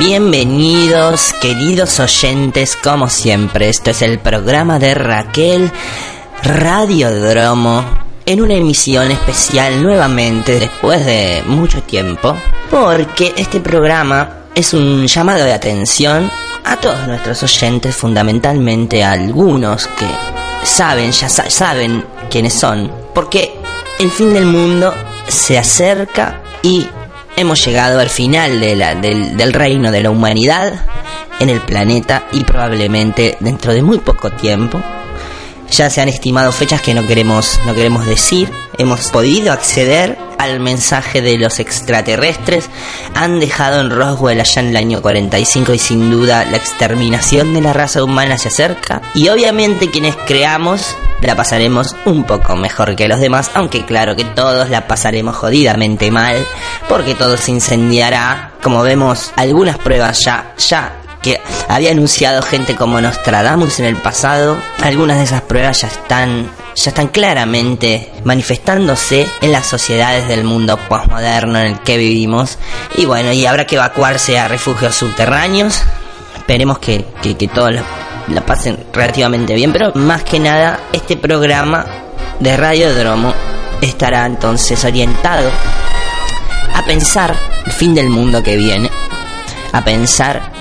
Bienvenidos, queridos oyentes, como siempre. Esto es el programa de Raquel Radiodromo en una emisión especial nuevamente después de mucho tiempo, porque este programa es un llamado de atención a todos nuestros oyentes, fundamentalmente a algunos que saben, ya saben quiénes son, porque el fin del mundo se acerca y hemos llegado al final del, del reino de la humanidad en el planeta y probablemente dentro de muy poco tiempo. Ya se han estimado fechas que no queremos no queremos decir. Hemos podido acceder al mensaje de los extraterrestres han dejado en Roswell allá en el año 45 y sin duda la exterminación de la raza humana se acerca. Y obviamente quienes creamos la pasaremos un poco mejor que los demás, aunque claro que todos la pasaremos jodidamente mal, porque todo se incendiará, como vemos algunas pruebas ya, ya que había anunciado gente como Nostradamus en el pasado, algunas de esas pruebas ya están ya están claramente manifestándose en las sociedades del mundo postmoderno en el que vivimos. Y bueno, y habrá que evacuarse a refugios subterráneos. Esperemos que, que, que todos la pasen relativamente bien, pero más que nada este programa de Radiodromo estará entonces orientado a pensar el fin del mundo que viene, a pensar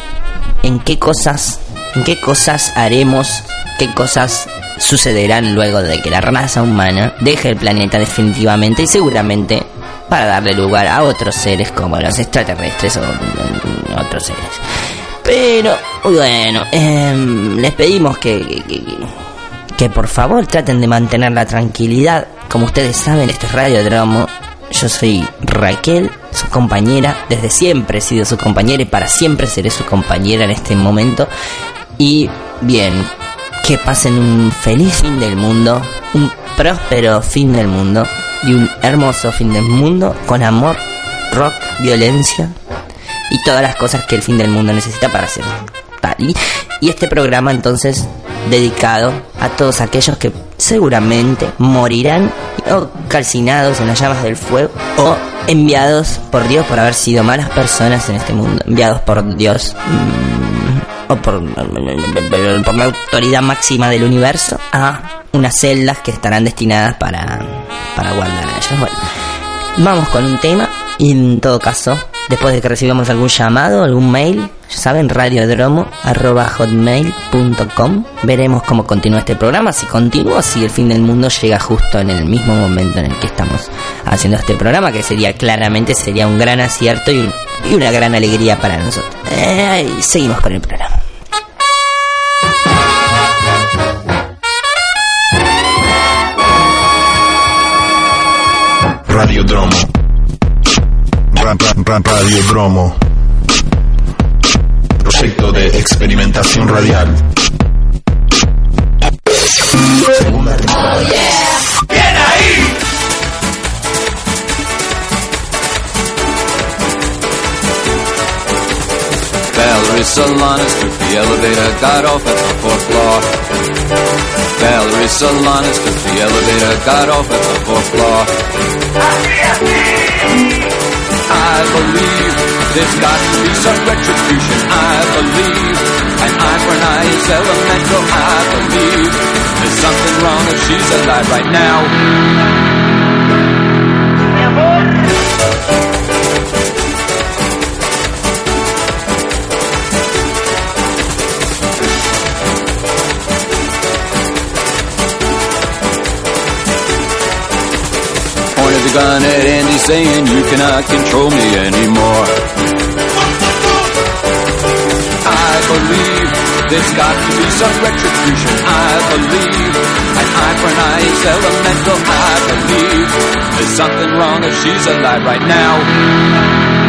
en qué cosas, en qué cosas haremos, qué cosas sucederán luego de que la raza humana deje el planeta definitivamente y seguramente para darle lugar a otros seres como los extraterrestres o otros seres. Pero bueno, em, les pedimos que, que, por favor traten de mantener la tranquilidad. Como ustedes saben, este es Radio. Yo soy Raquel, su compañera. Desde siempre he sido su compañera y para siempre seré su compañera en este momento. Y bien, que pasen un feliz fin del mundo, un próspero fin del mundo y un hermoso fin del mundo con amor, rock, violencia y todas las cosas que el fin del mundo necesita para ser tal. Y, este programa entonces dedicado a todos aquellos que seguramente morirán o calcinados en las llamas del fuego o enviados por Dios por haber sido malas personas en este mundo, enviados por Dios mm, o por, por la autoridad máxima del universo a unas celdas que estarán destinadas para, para guardar a ellos. Bueno, vamos con un tema y en todo caso Después de que recibamos algún llamado, algún mail, ya saben, radiodromo.hotmail.com. Veremos cómo continúa este programa, si continúa, si el fin del mundo llega justo en el mismo momento en el que estamos haciendo este programa, que sería claramente sería un gran acierto y, una gran alegría para nosotros. Eh, seguimos con el programa. Radiodromo Radio Dromo. Proyecto de experimentación radial. Segunda temporada. ¡Bien ahí! Valerie Solanas took the elevator, got off at the fourth floor. Valerie Solanas took the elevator, got off at the fourth floor. There's got to be some retribution. I believe an eye for an eye is elemental. I believe there's something wrong if she's alive right now. Gun at Andy saying you cannot control me anymore. I believe there's got to be some retribution. I believe an eye for an eye is elemental. I believe there's something wrong if she's alive right now.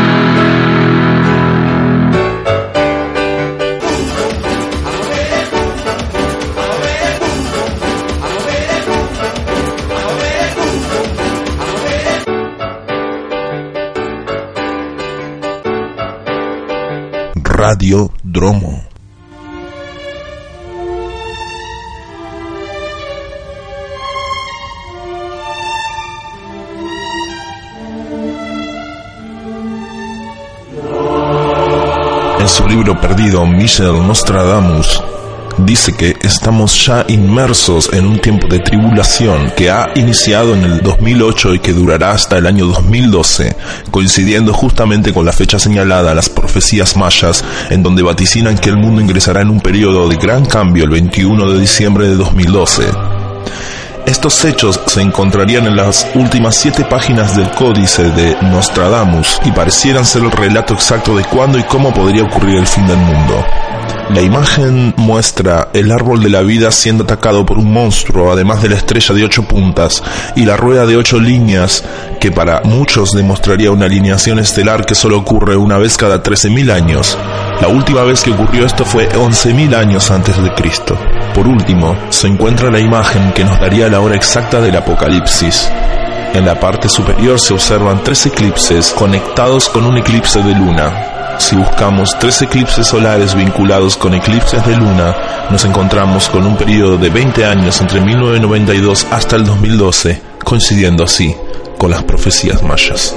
Radio Dromo. En su libro perdido, Michel Nostradamus dice que estamos ya inmersos en un tiempo de tribulación que ha iniciado en el 2008 y que durará hasta el año 2012, coincidiendo justamente con la fecha señalada a las profecías mayas, en donde vaticinan que el mundo ingresará en un periodo de gran cambio el 21 de diciembre de 2012. Estos hechos se encontrarían en las últimas siete páginas del códice de Nostradamus y parecieran ser el relato exacto de cuándo y cómo podría ocurrir el fin del mundo. La imagen muestra el árbol de la vida siendo atacado por un monstruo, además de la estrella de ocho puntas y la rueda de ocho líneas, que para muchos demostraría una alineación estelar que solo ocurre una vez cada 13.000 años. La última vez que ocurrió esto fue 11.000 años antes de Cristo. Por último, se encuentra la imagen que nos daría la hora exacta del apocalipsis. En la parte superior se observan tres eclipses conectados con un eclipse de luna. Si buscamos tres eclipses solares vinculados con eclipses de luna, nos encontramos con un periodo de 20 años entre 1992 hasta el 2012, coincidiendo así con las profecías mayas.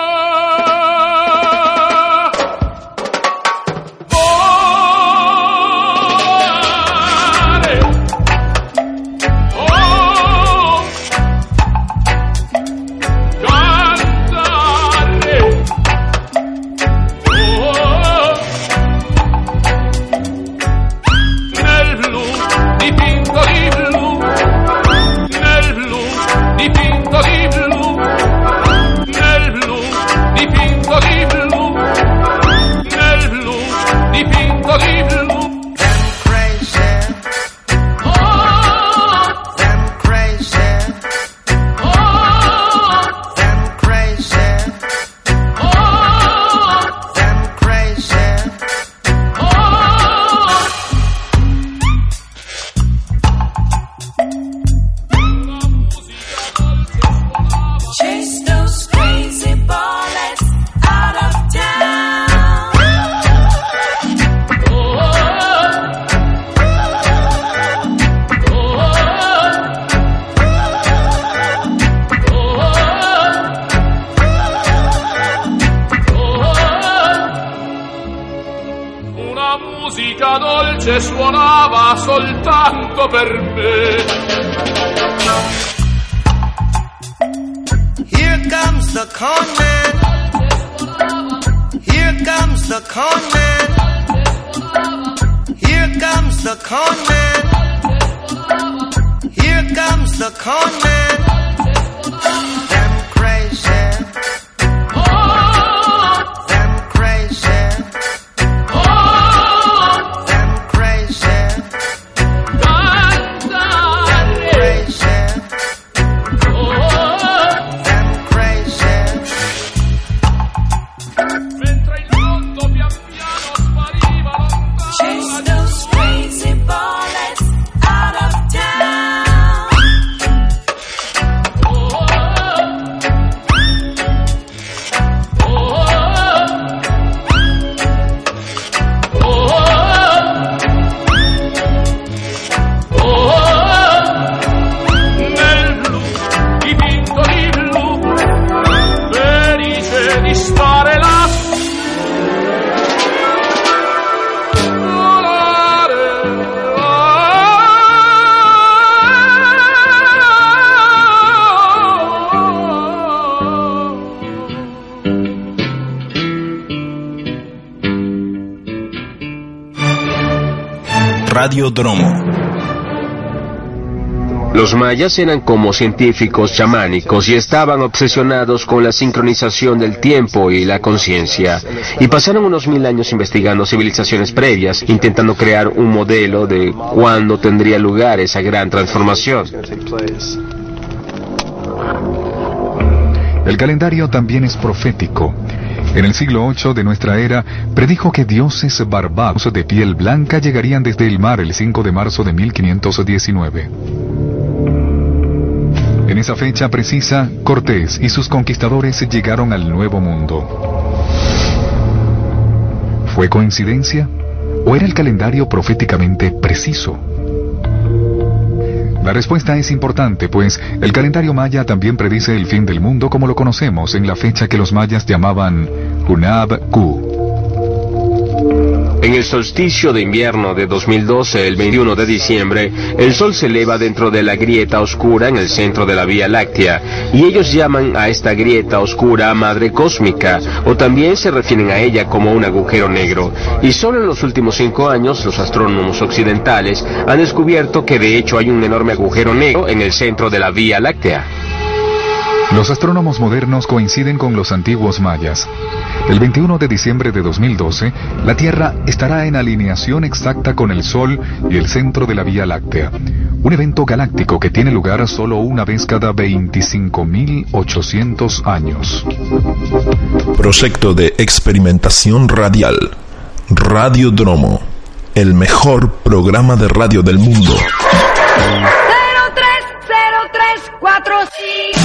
Radio Dromo. Los mayas eran como científicos chamánicos y estaban obsesionados con la sincronización del tiempo y la conciencia. Y pasaron unos mil años investigando civilizaciones previas, intentando crear un modelo de cuándo tendría lugar esa gran transformación. El calendario también es profético. En el siglo VIII de nuestra era, predijo que dioses barbados de piel blanca llegarían desde el mar el 5 de marzo de 1519. En esa fecha precisa, Cortés y sus conquistadores llegaron al Nuevo Mundo. ¿Fue coincidencia? ¿O era el calendario proféticamente preciso? La respuesta es importante, pues el calendario maya también predice el fin del mundo como lo conocemos en la fecha que los mayas llamaban Hunab Ku. En el solsticio de invierno de 2012, el 21 de diciembre, el Sol se eleva dentro de la grieta oscura en el centro de la Vía Láctea, y ellos llaman a esta grieta oscura Madre Cósmica, o también se refieren a ella como un agujero negro. Y solo en los últimos cinco años, los astrónomos occidentales han descubierto que de hecho hay un enorme agujero negro en el centro de la Vía Láctea. Los astrónomos modernos coinciden con los antiguos mayas. El 21 de diciembre de 2012, la Tierra estará en alineación exacta con el Sol y el centro de la Vía Láctea. Un evento galáctico que tiene lugar solo una vez cada 25.800 años. Proyecto de experimentación radial. Radiodromo. El mejor programa de radio del mundo. 030345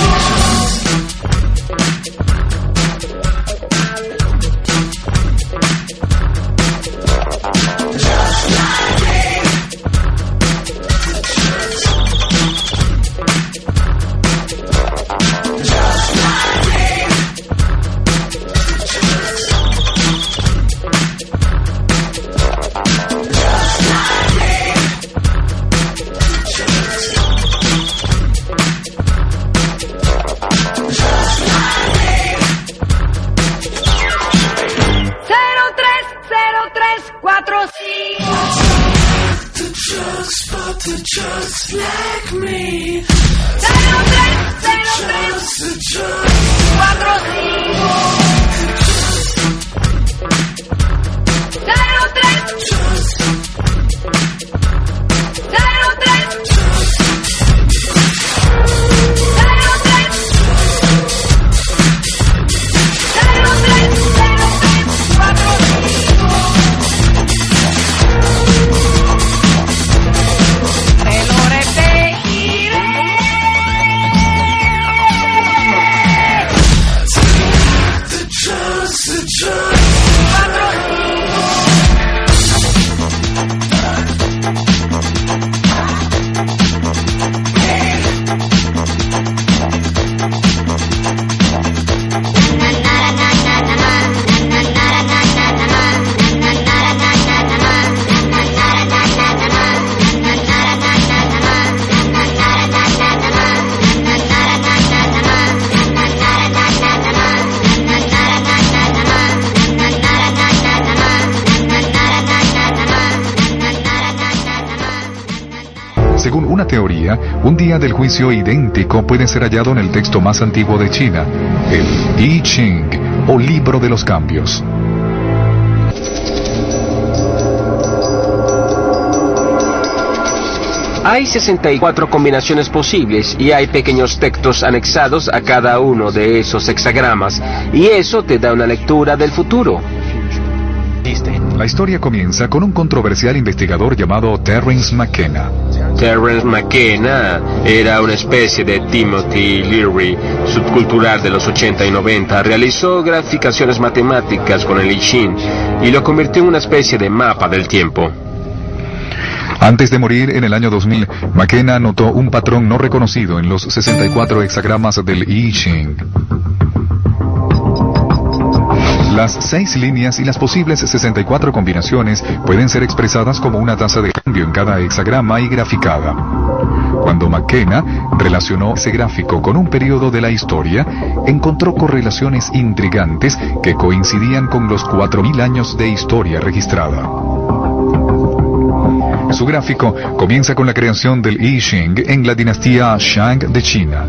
Una teoría, un día del juicio idéntico puede ser hallado en el texto más antiguo de China, el I Ching, o Libro de los Cambios. Hay 64 combinaciones posibles y hay pequeños textos anexados a cada uno de esos hexagramas y eso te da una lectura del futuro. La historia comienza con un controversial investigador llamado Terence McKenna. Terence McKenna era una especie de Timothy Leary, subcultural de los 80 y 90. Realizó graficaciones matemáticas con el I Ching y lo convirtió en una especie de mapa del tiempo. Antes de morir en el año 2000, McKenna notó un patrón no reconocido en los 64 hexagramas del I Ching. Las seis líneas y las posibles 64 combinaciones pueden ser expresadas como una tasa de cambio en cada hexagrama y graficada. Cuando McKenna relacionó ese gráfico con un periodo de la historia, encontró correlaciones intrigantes que coincidían con los 4.000 años de historia registrada. Su gráfico comienza con la creación del I Ching en la dinastía Shang de China,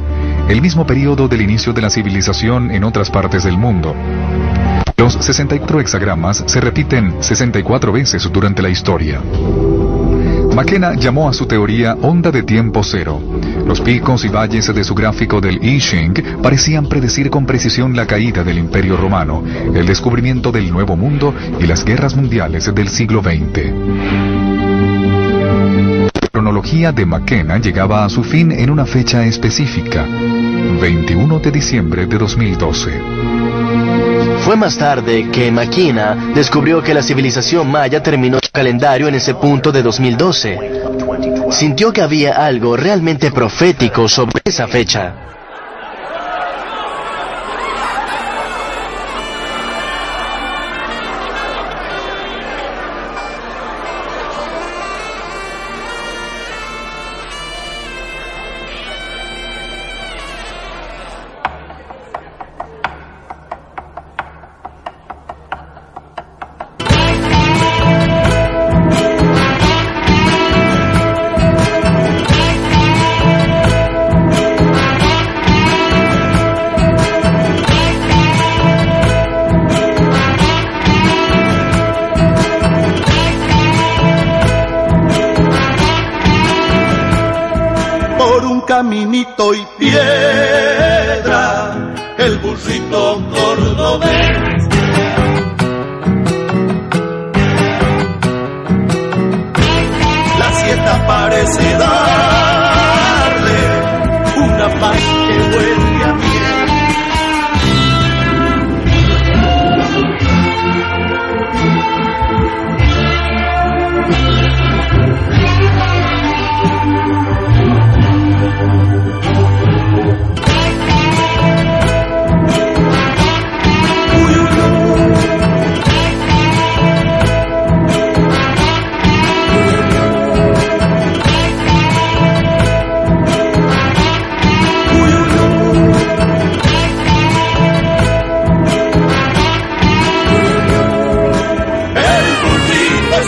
el mismo periodo del inicio de la civilización en otras partes del mundo. Los 64 hexagramas se repiten 64 veces durante la historia. McKenna llamó a su teoría onda de tiempo cero. Los picos y valles de su gráfico del I Ching parecían predecir con precisión la caída del Imperio Romano, el descubrimiento del Nuevo Mundo y las guerras mundiales del siglo XX. La cronología de McKenna llegaba a su fin en una fecha específica, 21 de diciembre de 2012. Fue más tarde que Maquina descubrió que la civilización maya terminó su calendario en ese punto de 2012. Sintió que había algo realmente profético sobre esa fecha. Caminito y piedra, el burrito cordobés. La siesta parece darle una paz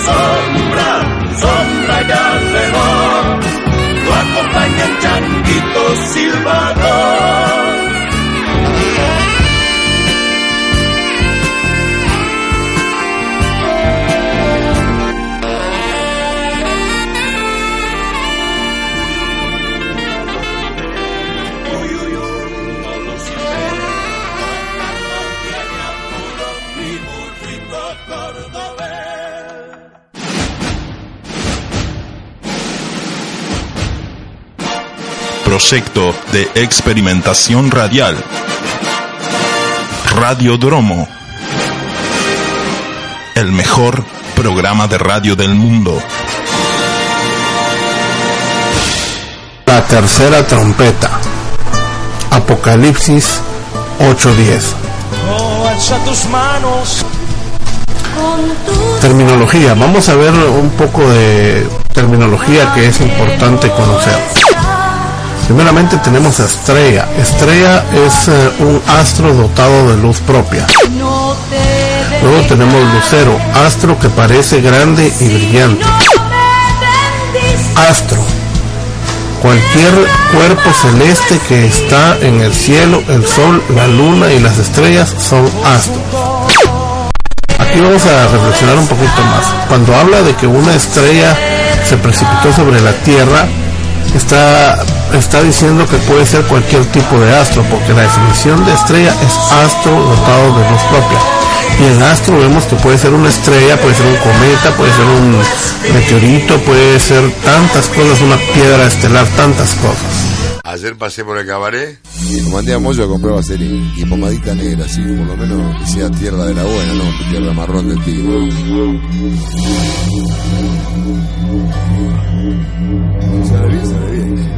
sombra, sombra y alrededor, lo acompaña el changuito Proyecto de experimentación radial. Radiodromo. El mejor programa de radio del mundo. La tercera trompeta. Apocalipsis 8:10. alza tus manos. Terminología. Vamos a ver un poco de terminología que es importante conocer. Primeramente tenemos estrella. Estrella es eh, un astro dotado de luz propia. Luego tenemos lucero, astro que parece grande y brillante. Astro, cualquier cuerpo celeste que está en el cielo, el sol, la luna y las estrellas son astros. Aquí vamos a reflexionar un poquito más. Cuando habla de que una estrella se precipitó sobre la Tierra, está, está diciendo que puede ser cualquier tipo de astro, porque la definición de estrella es astro dotado de luz propia. Y en astro vemos que puede ser una estrella, puede ser un cometa, puede ser un meteorito, puede ser tantas cosas, una piedra estelar, tantas cosas. Ayer pasé por el cabaret y mandé a Moyo a comprar vaselina y pomadita negra, así por lo menos que sea tierra de la buena, no tierra marrón del tigre. Bien, bien.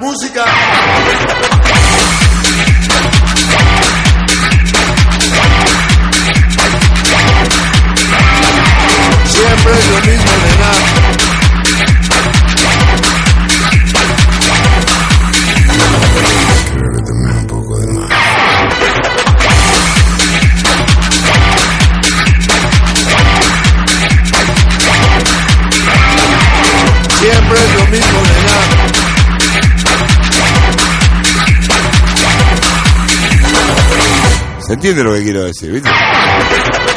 Música. Siempre es lo mismo, nena. Se entiende lo que quiero decir, ¿viste?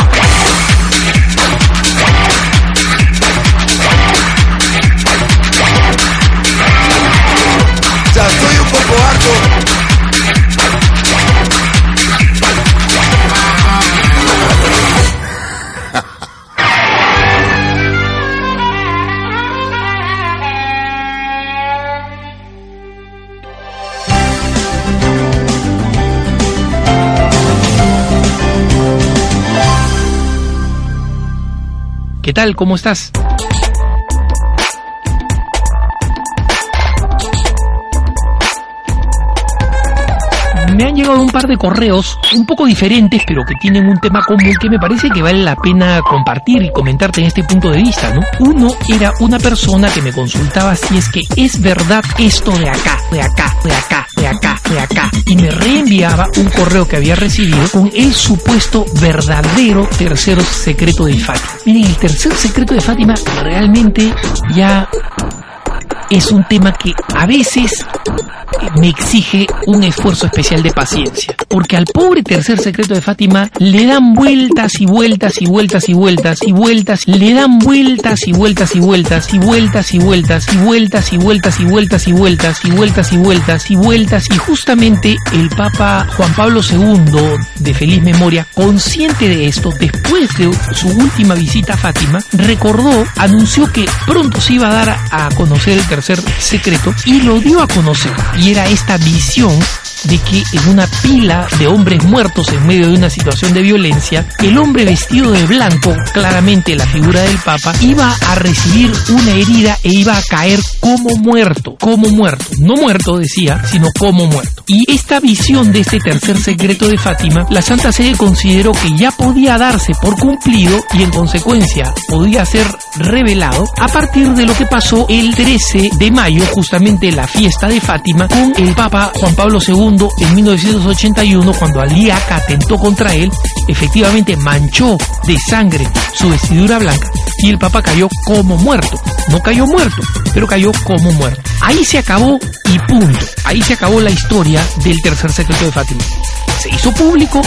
¿Qué tal? ¿Cómo estás? Me han llegado un par de correos un poco diferentes, pero que tienen un tema común que me parece que vale la pena compartir y comentarte en este punto de vista, ¿no? Uno era una persona que me consultaba si es que es verdad esto de acá, de acá, de acá, de acá, de acá, y me reenviaba un correo que había recibido con el supuesto verdadero tercer secreto de Fátima. Miren, el tercer secreto de Fátima realmente ya es un tema que a veces me exige un esfuerzo especial de paciencia. Porque al pobre tercer secreto de Fátima le dan vueltas y vueltas y vueltas y vueltas y vueltas, le dan vueltas y vueltas y vueltas y vueltas y vueltas y vueltas y vueltas y vueltas y vueltas y vueltas y vueltas y vueltas y justamente el Papa Juan Pablo II de feliz memoria, consciente de esto, después de su última visita a Fátima, recordó, anunció que pronto se iba a dar a conocer el tercer secreto y lo dio a conocer. Y esta visión de que en una pila de hombres muertos en medio de una situación de violencia, el hombre vestido de blanco, claramente la figura del Papa, iba a recibir una herida e iba a caer como muerto, como muerto. No muerto, decía, sino como muerto. Y esta visión de este tercer secreto de Fátima, la Santa Sede consideró que ya podía darse por cumplido y en consecuencia podía ser revelado a partir de lo que pasó el 13 de mayo, justamente la fiesta de Fátima, el Papa Juan Pablo II en 1981 cuando Ali Aka atentó contra él, efectivamente manchó de sangre su vestidura blanca y el Papa cayó como muerto. No cayó muerto, pero cayó como muerto. Ahí se acabó y punto. Ahí se acabó la historia del tercer secreto de Fátima. Se hizo público,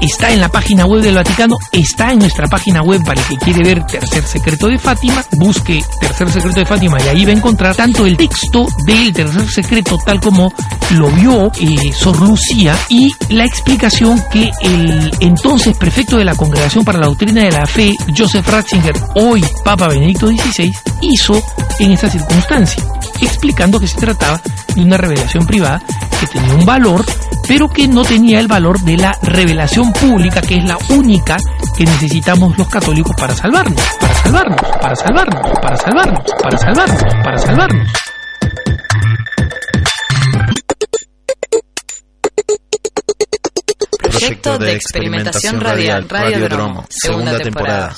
está en la página web del Vaticano, está en nuestra página web para el que quiere ver Tercer Secreto de Fátima, busque Tercer Secreto de Fátima y ahí va a encontrar tanto el texto del Tercer Secreto tal como lo vio eh, Sor Lucía y la explicación que el entonces prefecto de la Congregación para la Doctrina de la Fe, Joseph Ratzinger, hoy Papa Benedicto XVI, hizo en esta circunstancia, explicando que se trataba de una revelación privada que tenía un valor, pero que no tenía el valor de la revelación pública, que es la única que necesitamos los católicos para salvarnos, para salvarnos, para salvarnos, para salvarnos, para salvarnos, para salvarnos. Proyecto de experimentación radial, Radio Dromo, segunda temporada.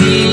Las